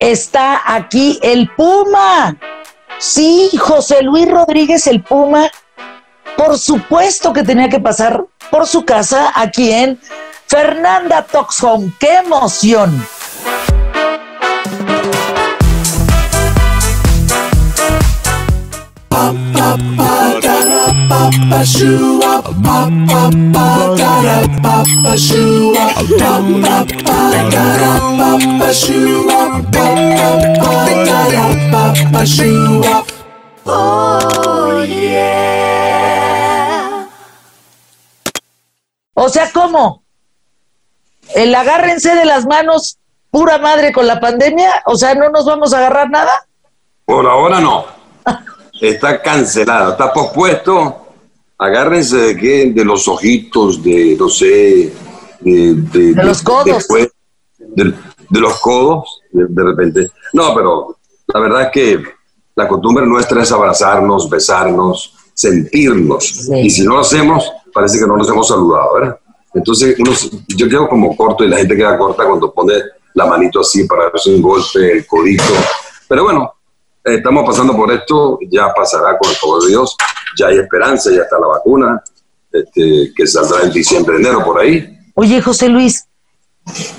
está aquí el Puma. Sí, José Luis Rodríguez el Puma, por supuesto que tenía que pasar por su casa aquí en Fernanda Talks. ¡Qué emoción! O sea, ¿cómo? El agárrense de las manos, pura madre con la pandemia, o sea, ¿no nos vamos a agarrar nada? Por ahora no. Está cancelado, está pospuesto. Agárrense de qué? De los ojitos, de, no sé, de, de, los codos. de, los codos, de, repente. No, pero la verdad es que la costumbre nuestra es abrazarnos, besarnos, sentirnos. Y si no lo hacemos, parece que no nos hemos saludado, ¿verdad? Entonces, yo quedo como corto y la gente queda corta cuando pone la manito así para hacer un golpe, el codito. Pero bueno, estamos pasando por esto, ya pasará con el favor de Dios, ya hay esperanza, ya está la vacuna, este, que saldrá en diciembre, enero, por ahí. Oye, José Luis,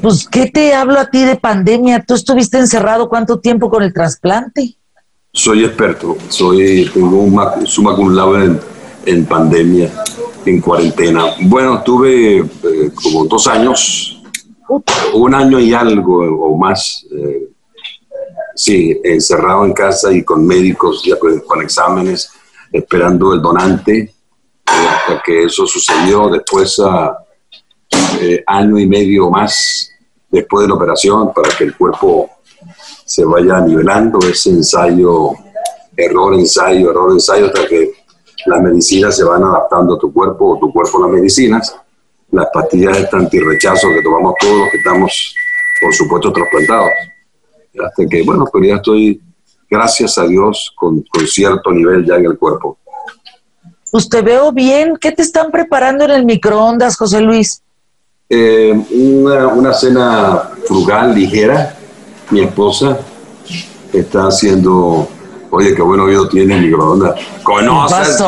pues, ¿qué te hablo a ti de pandemia? ¿Tú estuviste encerrado cuánto tiempo con el trasplante? Soy experto, soy, tengo un suma cum laude en, pandemia, en cuarentena. Bueno, tuve eh, como dos años, un año y algo o más, eh, sí, encerrado en casa y con médicos, ya con, exámenes, esperando el donante, eh, hasta que eso sucedió. Después, a año y medio más después de la operación, para que el cuerpo se vaya nivelando ese ensayo, error, ensayo, error, ensayo, hasta que las medicinas se van adaptando a tu cuerpo o tu cuerpo a las medicinas. Las pastillas de antirrechazo que tomamos todos que estamos, por supuesto, trasplantados. Hasta que, bueno, pues ya estoy, gracias a Dios, con, con cierto nivel ya en el cuerpo. Pues te veo bien. ¿Qué te están preparando en el microondas, José Luis? Eh, una, una, cena frugal, ligera, mi esposa está haciendo, oye, qué buen oído tiene el microondas. Conoces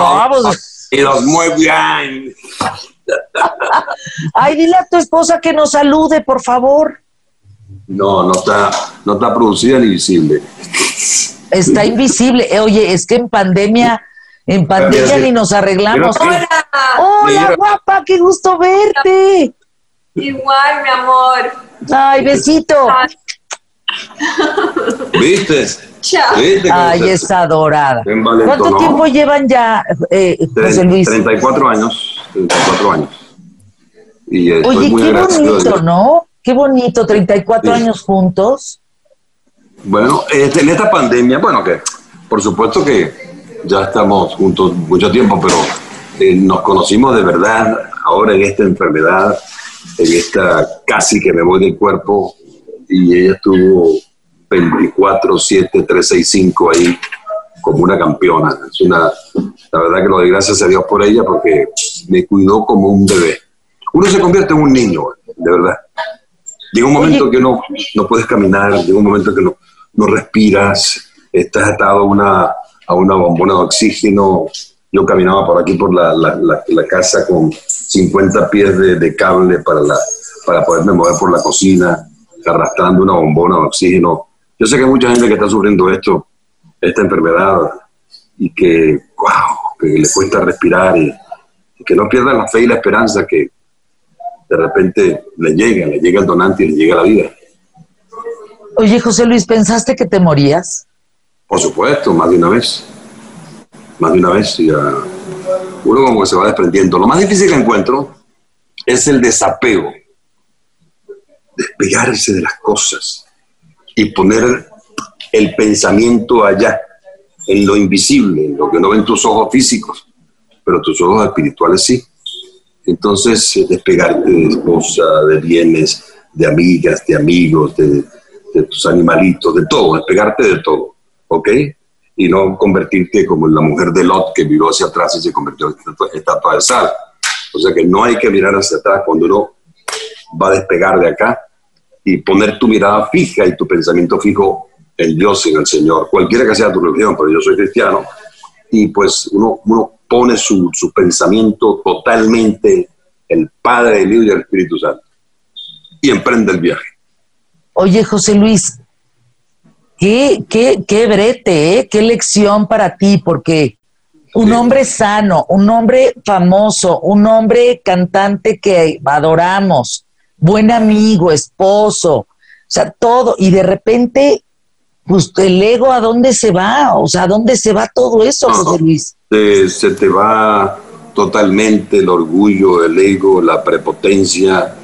y los muy bien. Ay, dile a tu esposa que nos salude, por favor. No, no está, no está producida ni visible. Está invisible. Eh, oye, es que en pandemia, en pandemia ni nos arreglamos. Hola, hola, guapa, qué gusto verte. Igual, mi amor. Ay, besito. ¿Viste? Ay, es adorada. ¿Cuánto tiempo llevan ya, eh, José Luis? 34 años. 34 años. Y Oye, qué bonito, ¿no? Qué bonito, 34 años juntos. Bueno, este, en esta pandemia, bueno, que por supuesto que ya estamos juntos mucho tiempo, pero eh, nos conocimos de verdad ahora en esta enfermedad, en esta casi que me voy del cuerpo, y ella estuvo 24, 7, 3, 6, 5 ahí como una campeona. Es una, la verdad que lo doy gracias a Dios por ella porque me cuidó como un bebé. Uno se convierte en un niño, de verdad. Llega un momento que no, no puedes caminar, llega un momento que no, no respiras, estás atado a una, a una bombona de oxígeno. Yo caminaba por aquí, por la, la, casa, con 50 pies de, cable para, la, para poderme mover por la cocina arrastrando una bombona de oxígeno. Yo sé que hay mucha gente que está sufriendo esto, esta enfermedad, y que, wow, que le cuesta respirar y, que no pierdan la fe y la esperanza que de repente le llega, le llega el donante y le llega la vida. Oye, José Luis, ¿pensaste que te morías? Por supuesto, más de una vez. Más de una vez. Ya uno como que se va desprendiendo. Lo más difícil que encuentro es el desapego despegarse de las cosas y poner el pensamiento allá, en lo invisible, en lo que no ven tus ojos físicos, pero tus ojos espirituales sí. Entonces, eh, despegarte de esposa, de bienes, de amigas, de amigos, de, tus animalitos, de todo, despegarte de todo, ¿ok? Y no convertirte como la mujer de Lot que miró hacia atrás y se convirtió en estatua de sal. O sea que no hay que mirar hacia atrás cuando uno va a despegar de acá, y poner tu mirada fija y tu pensamiento fijo en Dios, en el Señor, cualquiera que sea tu religión, pero yo soy cristiano, y pues uno, uno pone su, su pensamiento totalmente el Padre, el Hijo y el Espíritu Santo, y emprende el viaje. Oye, José Luis, qué, qué, qué brete, ¿eh? qué lección para ti, porque un hombre sano, un hombre famoso, un hombre cantante que adoramos, buen amigo, esposo, o sea, todo, y de repente, pues el ego, ¿a dónde se va? O sea, ¿a dónde se va todo eso, José Luis? se te va totalmente el orgullo, el ego, la prepotencia,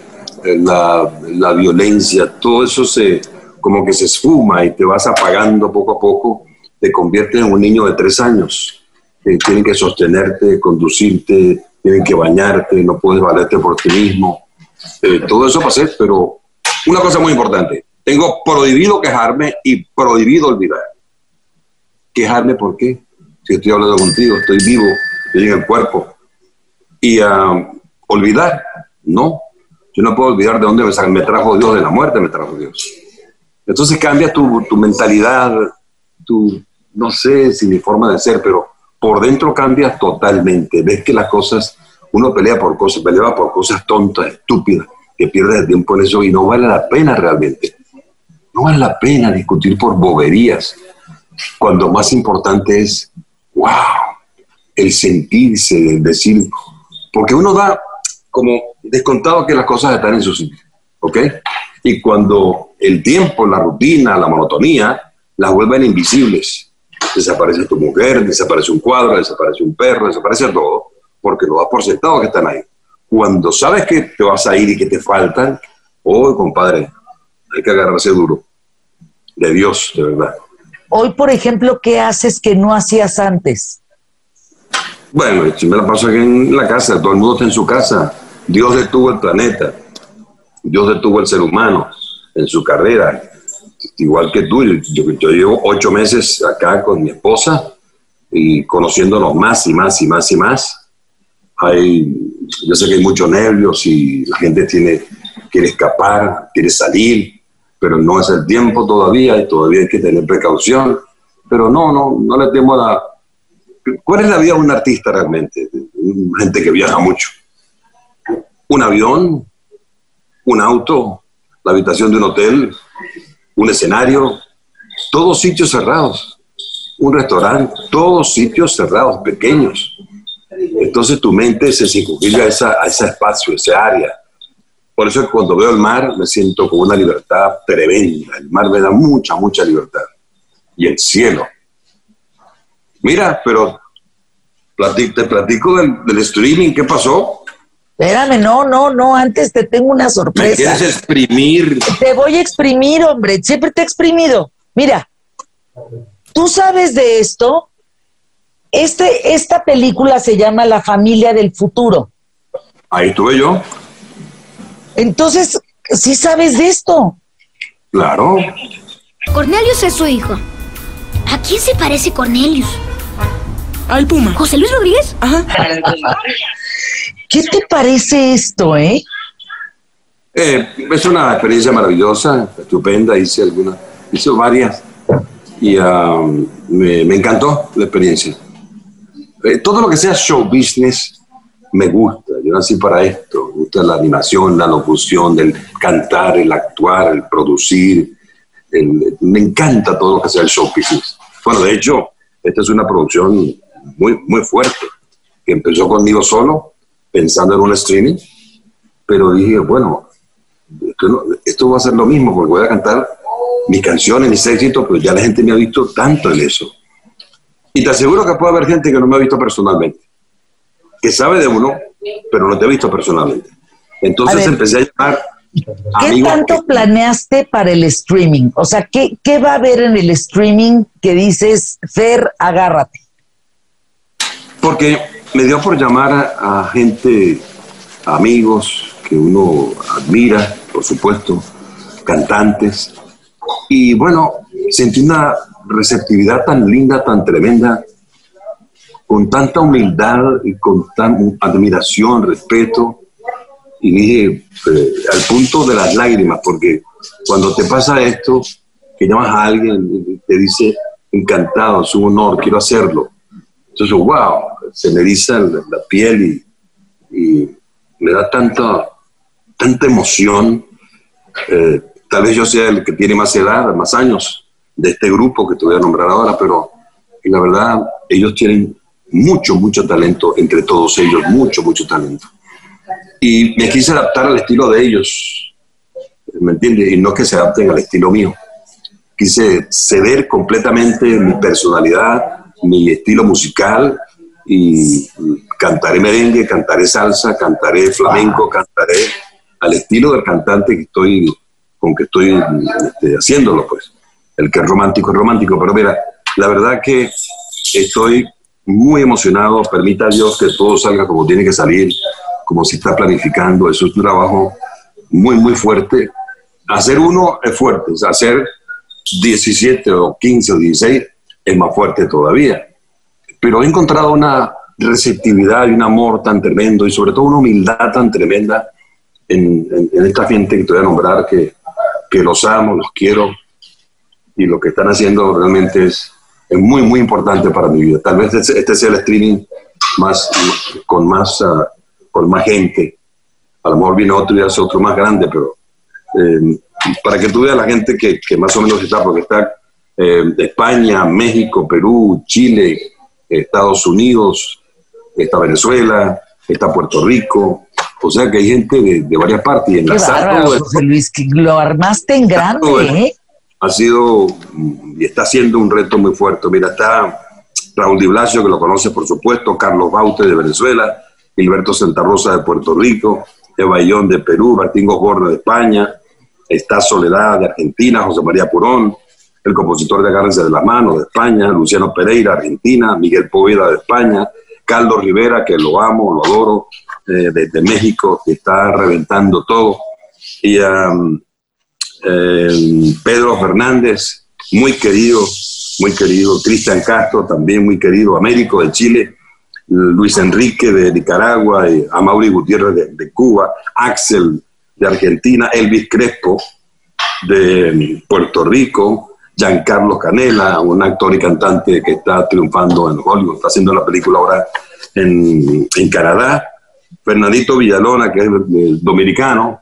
la, la, violencia, todo eso se como que se esfuma y te vas apagando poco a poco, te conviertes en un niño de tres años. que tienen que sostenerte, conducirte, tienen que bañarte, no puedes valerte por ti mismo. Eh, todo eso pasé, pero una cosa muy importante, tengo prohibido quejarme y prohibido olvidar. ¿Quejarme por qué? Si estoy hablando contigo, estoy vivo, estoy en el cuerpo. Y uh, olvidar, no, yo no puedo olvidar de dónde me, trajo Dios, de la muerte me trajo Dios. Entonces cambia tu, tu, mentalidad, tu, no sé si mi forma de ser, pero por dentro cambia totalmente. Ves que las cosas, uno pelea por cosas, pelea por cosas tontas, estúpidas, que pierdes el tiempo en eso y no vale la pena realmente. No vale la pena discutir por boberías, cuando más importante es, wow, el sentirse, el decir, porque uno da como descontado que las cosas están en su sitio, ¿ok? Y cuando el tiempo, la rutina, la monotonía, las vuelven invisibles, desaparece tu mujer, desaparece un cuadro, desaparece un perro, desaparece todo, porque lo das por sentado que están ahí. Cuando sabes que te vas a ir y que te faltan, oh, compadre, hay que agarrarse duro. De Dios, de verdad. Hoy, por ejemplo, ¿qué haces que no hacías antes? Bueno, si me la paso aquí en la casa, todo el mundo está en su casa. Dios detuvo el planeta, Dios detuvo el ser humano en su carrera, igual que tú. Yo, llevo ocho meses acá con mi esposa y conociéndonos más y más y más y más. Hay, yo sé que hay muchos nervios y la gente tiene, quiere escapar, quiere salir, pero no es el tiempo todavía y todavía hay que tener precaución. Pero no, no, no le temo a la, ¿Cuál es la vida de un artista realmente? Gente que viaja mucho. Un avión, un auto, la habitación de un hotel, un escenario, todos sitios cerrados. Un restaurante, todos sitios cerrados, pequeños. Entonces tu mente se circunscribe a, a ese espacio, ese área. Por eso cuando veo el mar me siento con una libertad tremenda. El mar me da mucha, mucha libertad. Y el cielo Mira, pero te platico del, streaming, ¿qué pasó? Espérame, no, no, no, antes te tengo una sorpresa. ¿Me quieres exprimir? Te voy a exprimir, hombre, siempre te he exprimido. Mira, ¿tú sabes de esto? Este, esta película se llama La familia del futuro. Ahí tuve yo. Entonces, ¿sí sabes de esto? Claro. Cornelius es su hijo. ¿A quién se parece Cornelius? Al Puma. ¿José Luis Rodríguez? Ajá. ¿Qué te parece esto, eh? eh? es una experiencia maravillosa, estupenda, hice algunas, hice varias y um, me, encantó la experiencia. Eh, todo lo que sea show business me gusta, yo nací para esto, me gusta la animación, la locución, el cantar, el actuar, el producir, me encanta todo lo que sea el show business. Bueno, de hecho, esta es una producción muy, muy fuerte, que empezó conmigo solo, pensando en un streaming, pero dije, bueno, esto, va a ser lo mismo, porque voy a cantar mis canciones, mis éxitos, pero ya la gente me ha visto tanto en eso. Y te aseguro que puede haber gente que no me ha visto personalmente, que sabe de uno, pero no te ha visto personalmente. Entonces empecé a llamar ¿Qué tanto planeaste para el streaming? O sea, ¿qué, ¿qué va a haber en el streaming que dices, Fer, agárrate? Porque me dio por llamar a, gente, amigos que uno admira, por supuesto, cantantes. Y bueno, sentí una receptividad tan linda, tan tremenda, con tanta humildad y con tanta admiración, respeto. Y dije, eh, al punto de las lágrimas, porque cuando te pasa esto, que llamas a alguien y te dice, encantado, es un honor, quiero hacerlo. Entonces, wow, se me eriza la, piel y, y, me da tanta, tanta emoción. Eh, tal vez yo sea el que tiene más edad, más años de este grupo que te voy a nombrar ahora, pero la verdad, ellos tienen mucho, mucho talento entre todos ellos, mucho, mucho talento. Y me quise adaptar al estilo de ellos, ¿me entiendes? Y no que se adapten al estilo mío. Quise ceder completamente mi personalidad, mi estilo musical y cantaré merengue, cantaré salsa, cantaré flamenco, cantaré al estilo del cantante que estoy, con que estoy este, haciéndolo, pues. El que es romántico es romántico, pero mira, la verdad que estoy muy emocionado, permita a Dios que todo salga como tiene que salir, como se está planificando, eso es un trabajo muy, muy fuerte. Hacer uno es fuerte, hacer 17 o 15 o 16 es más fuerte todavía. Pero he encontrado una receptividad y un amor tan tremendo y sobre todo una humildad tan tremenda en, esta gente que te voy a nombrar, que, que los amo, los quiero y lo que están haciendo realmente es, es muy, muy importante para mi vida. Tal vez este, este sea el streaming más, con, más, uh, con más gente. A lo mejor viene otro y hace otro más grande, pero eh, para que tú veas la gente que, que más o menos está, porque está eh, España, México, Perú, Chile, Estados Unidos, está Venezuela, está Puerto Rico, o sea que hay gente de, varias partes. Y en la José Luis, que lo armaste en grande, ¿eh? Ha sido y está siendo un reto muy fuerte. Mira, está Raúl Di Blasio, que lo conoce por supuesto, Carlos Baute de Venezuela, Gilberto Santa Rosa de Puerto Rico, Eva Ión de Perú, Martín Gosborne de España, está Soledad de Argentina, José María Purón, el compositor de Agárrense de las Manos de España, Luciano Pereira, Argentina, Miguel Poveda de España, Carlos Rivera, que lo amo, lo adoro, eh, desde México, que está reventando todo, y um, eh, Pedro Fernández, muy querido, muy querido, Cristian Castro, también muy querido, Américo de Chile, Luis Enrique de Nicaragua, y Amaury Gutiérrez de Cuba, Axel de Argentina, Elvis Crespo de Puerto Rico, Giancarlo Canela, un actor y cantante que está triunfando en Hollywood, está haciendo la película ahora en, Canadá, Fernandito Villalona, que es dominicano,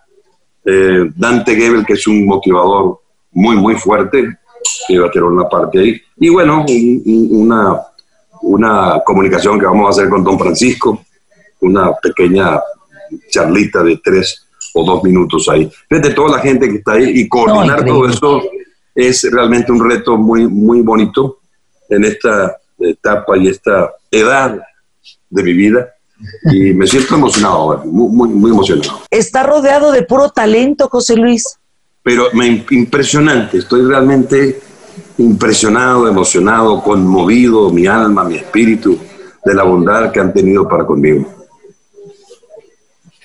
eh, Dante Gebel, que es un motivador muy, muy fuerte, que va a tener una parte ahí, y bueno, una, una comunicación que vamos a hacer con Don Francisco, una pequeña charlita de tres o dos minutos ahí. Desde toda la gente que está ahí y coordinar todo eso es realmente un reto muy, muy bonito en esta etapa y esta edad de mi vida. Y me siento emocionado, muy, muy, emocionado. Está rodeado de puro talento, José Luis. Pero me, impresionante, estoy realmente impresionado, emocionado, conmovido, mi alma, mi espíritu, de la bondad que han tenido para conmigo.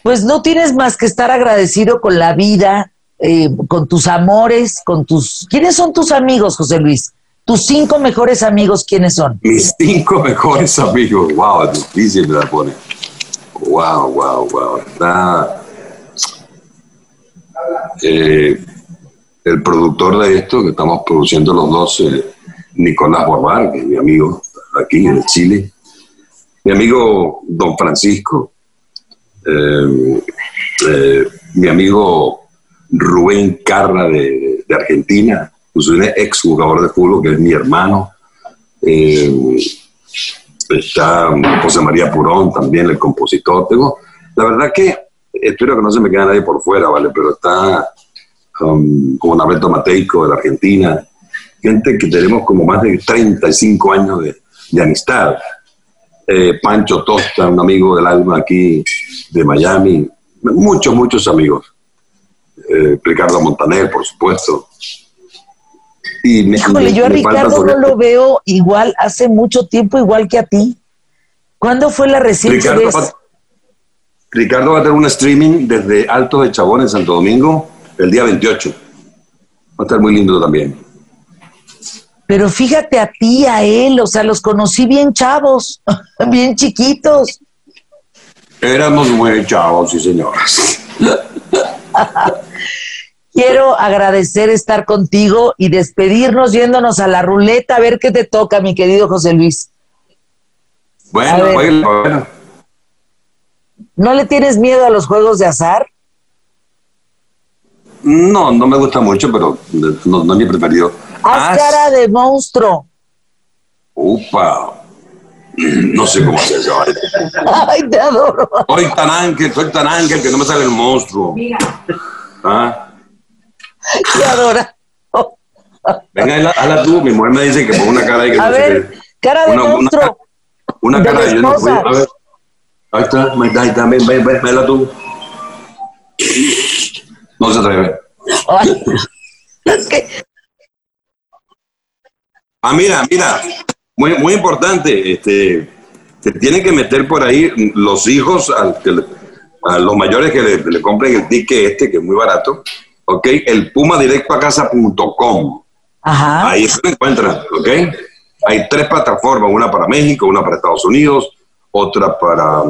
Pues no tienes más que estar agradecido con la vida, eh, con tus amores, con tus... ¿Quiénes son tus amigos, José Luis? ¿Tus cinco mejores amigos quiénes son? Mis cinco mejores amigos. Wow, difícil me la pone. Wow, wow, wow. Está... Eh, el productor de esto, que estamos produciendo los dos, eh, Nicolás Borbar, que es mi amigo aquí en Chile. Mi amigo Don Francisco. mi amigo Rubén Carra de, Argentina, pues un ex jugador de fútbol que es mi hermano. Eh, está José María Purón también, el compositor. La verdad que espero que no se me quede nadie por fuera, ¿vale? Pero está um, como Nabeto Mateico de la Argentina, gente que tenemos como más de 35 años de, amistad. Eh, Pancho Tosta, un amigo del alma aquí de Miami, muchos, muchos amigos eh, Ricardo Montaner, por supuesto. Y Híjole, yo a Ricardo no lo veo igual, hace mucho tiempo igual que a ti. ¿Cuándo fue la reciente Ricardo vez? Va, Ricardo va a tener un streaming desde Alto de Chabón en Santo Domingo el día 28. Va a estar muy lindo también. Pero fíjate a ti, a él, o sea, los conocí bien chavos, bien chiquitos. Éramos muy chavos, sí, señoras. Quiero agradecer estar contigo y despedirnos yéndonos a la ruleta a ver qué te toca, mi querido José Luis. Bueno, bueno, bueno. ¿No le tienes miedo a los juegos de azar? No, no me gusta mucho, pero no, no es mi preferido. Haz cara de monstruo. Upa. No sé cómo hacer eso. Ay, te adoro. Soy tan ángel, soy tan ángel que no me sale el monstruo. ¿Ah? Te adora. Venga, hazla, tú. Mi mujer me dice que pongo una cara ahí que A no sé ver, qué. cara de Una- monstruo. Una de cara la yo no puedo. A ver. Ahí está, ahí está, ahí está. Ven, ven, ven, venla tú. No se atreve. Ay, es que Ah, mira, mira. Muy, muy importante. Este, te tienen que meter por ahí los hijos, al que le- a los mayores que le, le compren el ticket este, que es muy barato. ¿Ok? El pumadirectoacasa.com. Ajá. Ahí se lo encuentran, ¿ok? Hay tres plataformas, una para México, una para Estados Unidos, otra para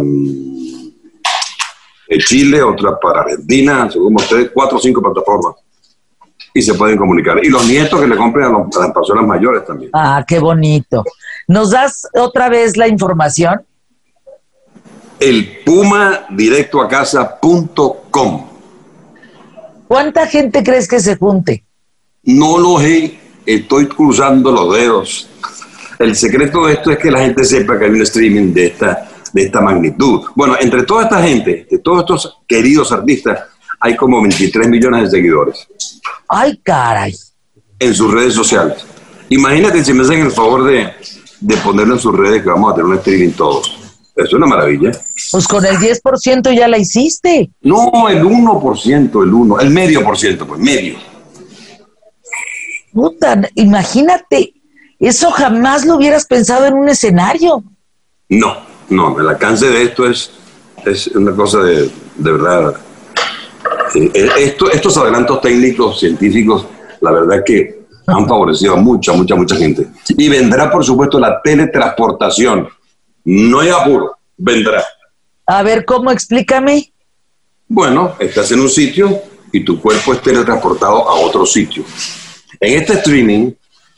eh, Chile, otra para Argentina, según ustedes, cuatro o cinco plataformas. Y se pueden comunicar. Y los nietos que le compren a, los- a las personas mayores también. Ah, qué bonito. ¿Nos das otra vez la información? El pumadirectoacasa.com. ¿Cuánta gente crees que se junte? No lo sé, estoy cruzando los dedos. El secreto de esto es que la gente sepa que hay un streaming de esta, de esta magnitud. Bueno, entre toda esta gente, de todos estos queridos artistas, hay como 23 millones de seguidores Ay, caray. en sus redes sociales. Imagínate si me hacen el favor de, de ponerlo en sus redes que vamos a tener un streaming todos. Es una maravilla. Pues con el 10% ya la hiciste. No, el 1%, el 1, el medio por ciento, pues medio. Puta, imagínate. Eso jamás lo hubieras pensado en un escenario. No, no, el alcance de esto es, es una cosa de, de verdad. Eh, esto, estos adelantos técnicos, científicos, la verdad que han favorecido a mucha, mucha, mucha gente. Y vendrá, por supuesto, la teletransportación. No hay apuro, vendrá. A ver, ¿cómo? Explícame. Bueno, estás en un sitio y tu cuerpo es teletransportado a otro sitio. En este streaming,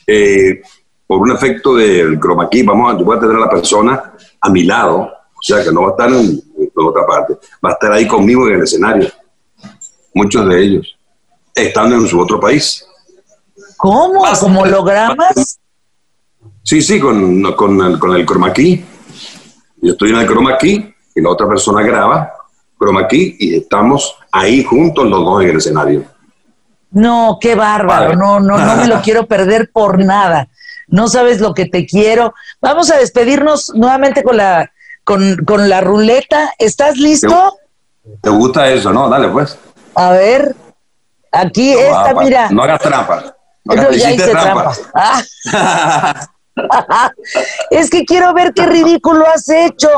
eh, por un efecto del chroma key, vamos a, yo voy a tener a la persona a mi lado, o sea que no va a estar en, en otra parte, va a estar ahí conmigo en el escenario. Muchos de ellos, estando en su otro país. ¿Cómo? ¿Como hologramas? Sí, sí, con, con, el, con el chroma key. Yo estoy en el chroma key y la otra persona graba chroma key y estamos ahí juntos los dos en el escenario. No, qué bárbaro. Vale. No, no, no me lo quiero perder por nada. No sabes lo que te quiero. Vamos a despedirnos nuevamente con la, con, con la ruleta. ¿Estás listo? ¿Te gusta eso, no? Dale, pues. A ver. Aquí esta, Ah, mira. No hagas trampa. No No, hagas- ya hice trampa. Ah. es que quiero ver qué ridículo has hecho.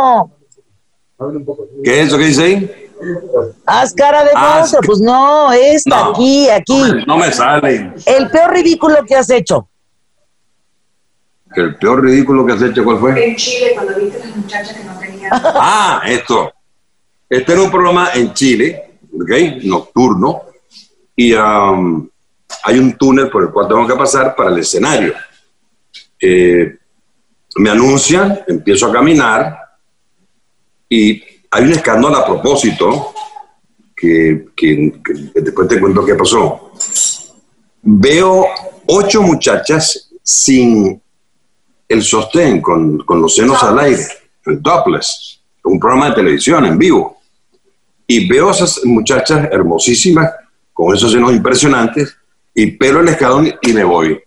¿Qué es eso que dice ahí? Haz cara de Ah, monstruo. sí. Pues no, esta, No. aquí, aquí. No me sale. El peor ridículo que has hecho. El peor ridículo que has hecho, ¿cuál fue? En Chile, cuando viste a las muchachas que no tenían. Ah, esto. Este era un programa en Chile, ¿ok? Nocturno. Y um, hay un túnel por el cual tengo que pasar para el escenario. Eh, me anuncian, empiezo a caminar y hay un escándalo a propósito que- que después te cuento qué pasó. Veo ocho muchachas sin el sostén, con, con los senos al aire, el topless, un programa de televisión en vivo. Y veo a esas muchachas hermosísimas, con esos senos impresionantes, y pelo el escalón y me voy.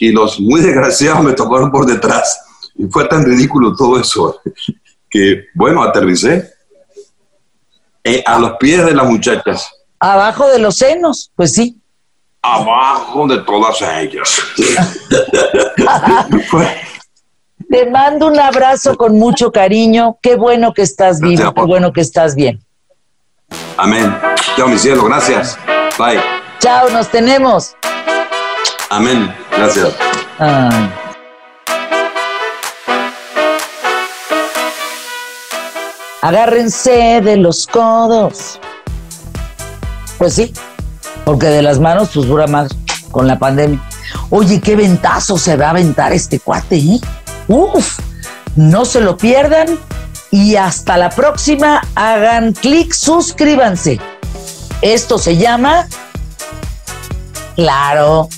Y los muy desgraciados me tocaron por detrás. Y fue tan ridículo todo eso, que bueno, aterricé eh, a los pies de las muchachas, Abajo de los senos. Pues sí. abajo de todas ellas. Te mando un abrazo con mucho cariño. Qué bueno que estás vivo, qué bueno que estás bien. Amén. Chao, mi cielo, gracias. Bye. Chao, nos tenemos. Amén. Gracias. Ah. Agárrense de los codos. Pues sí, porque de las manos, pues dura más con la pandemia. Oye, qué ventazo se va a aventar este cuate, ¿eh? Uf, no se lo pierdan y hasta la próxima. Hagan clic, suscríbanse. Esto se llama... Claro.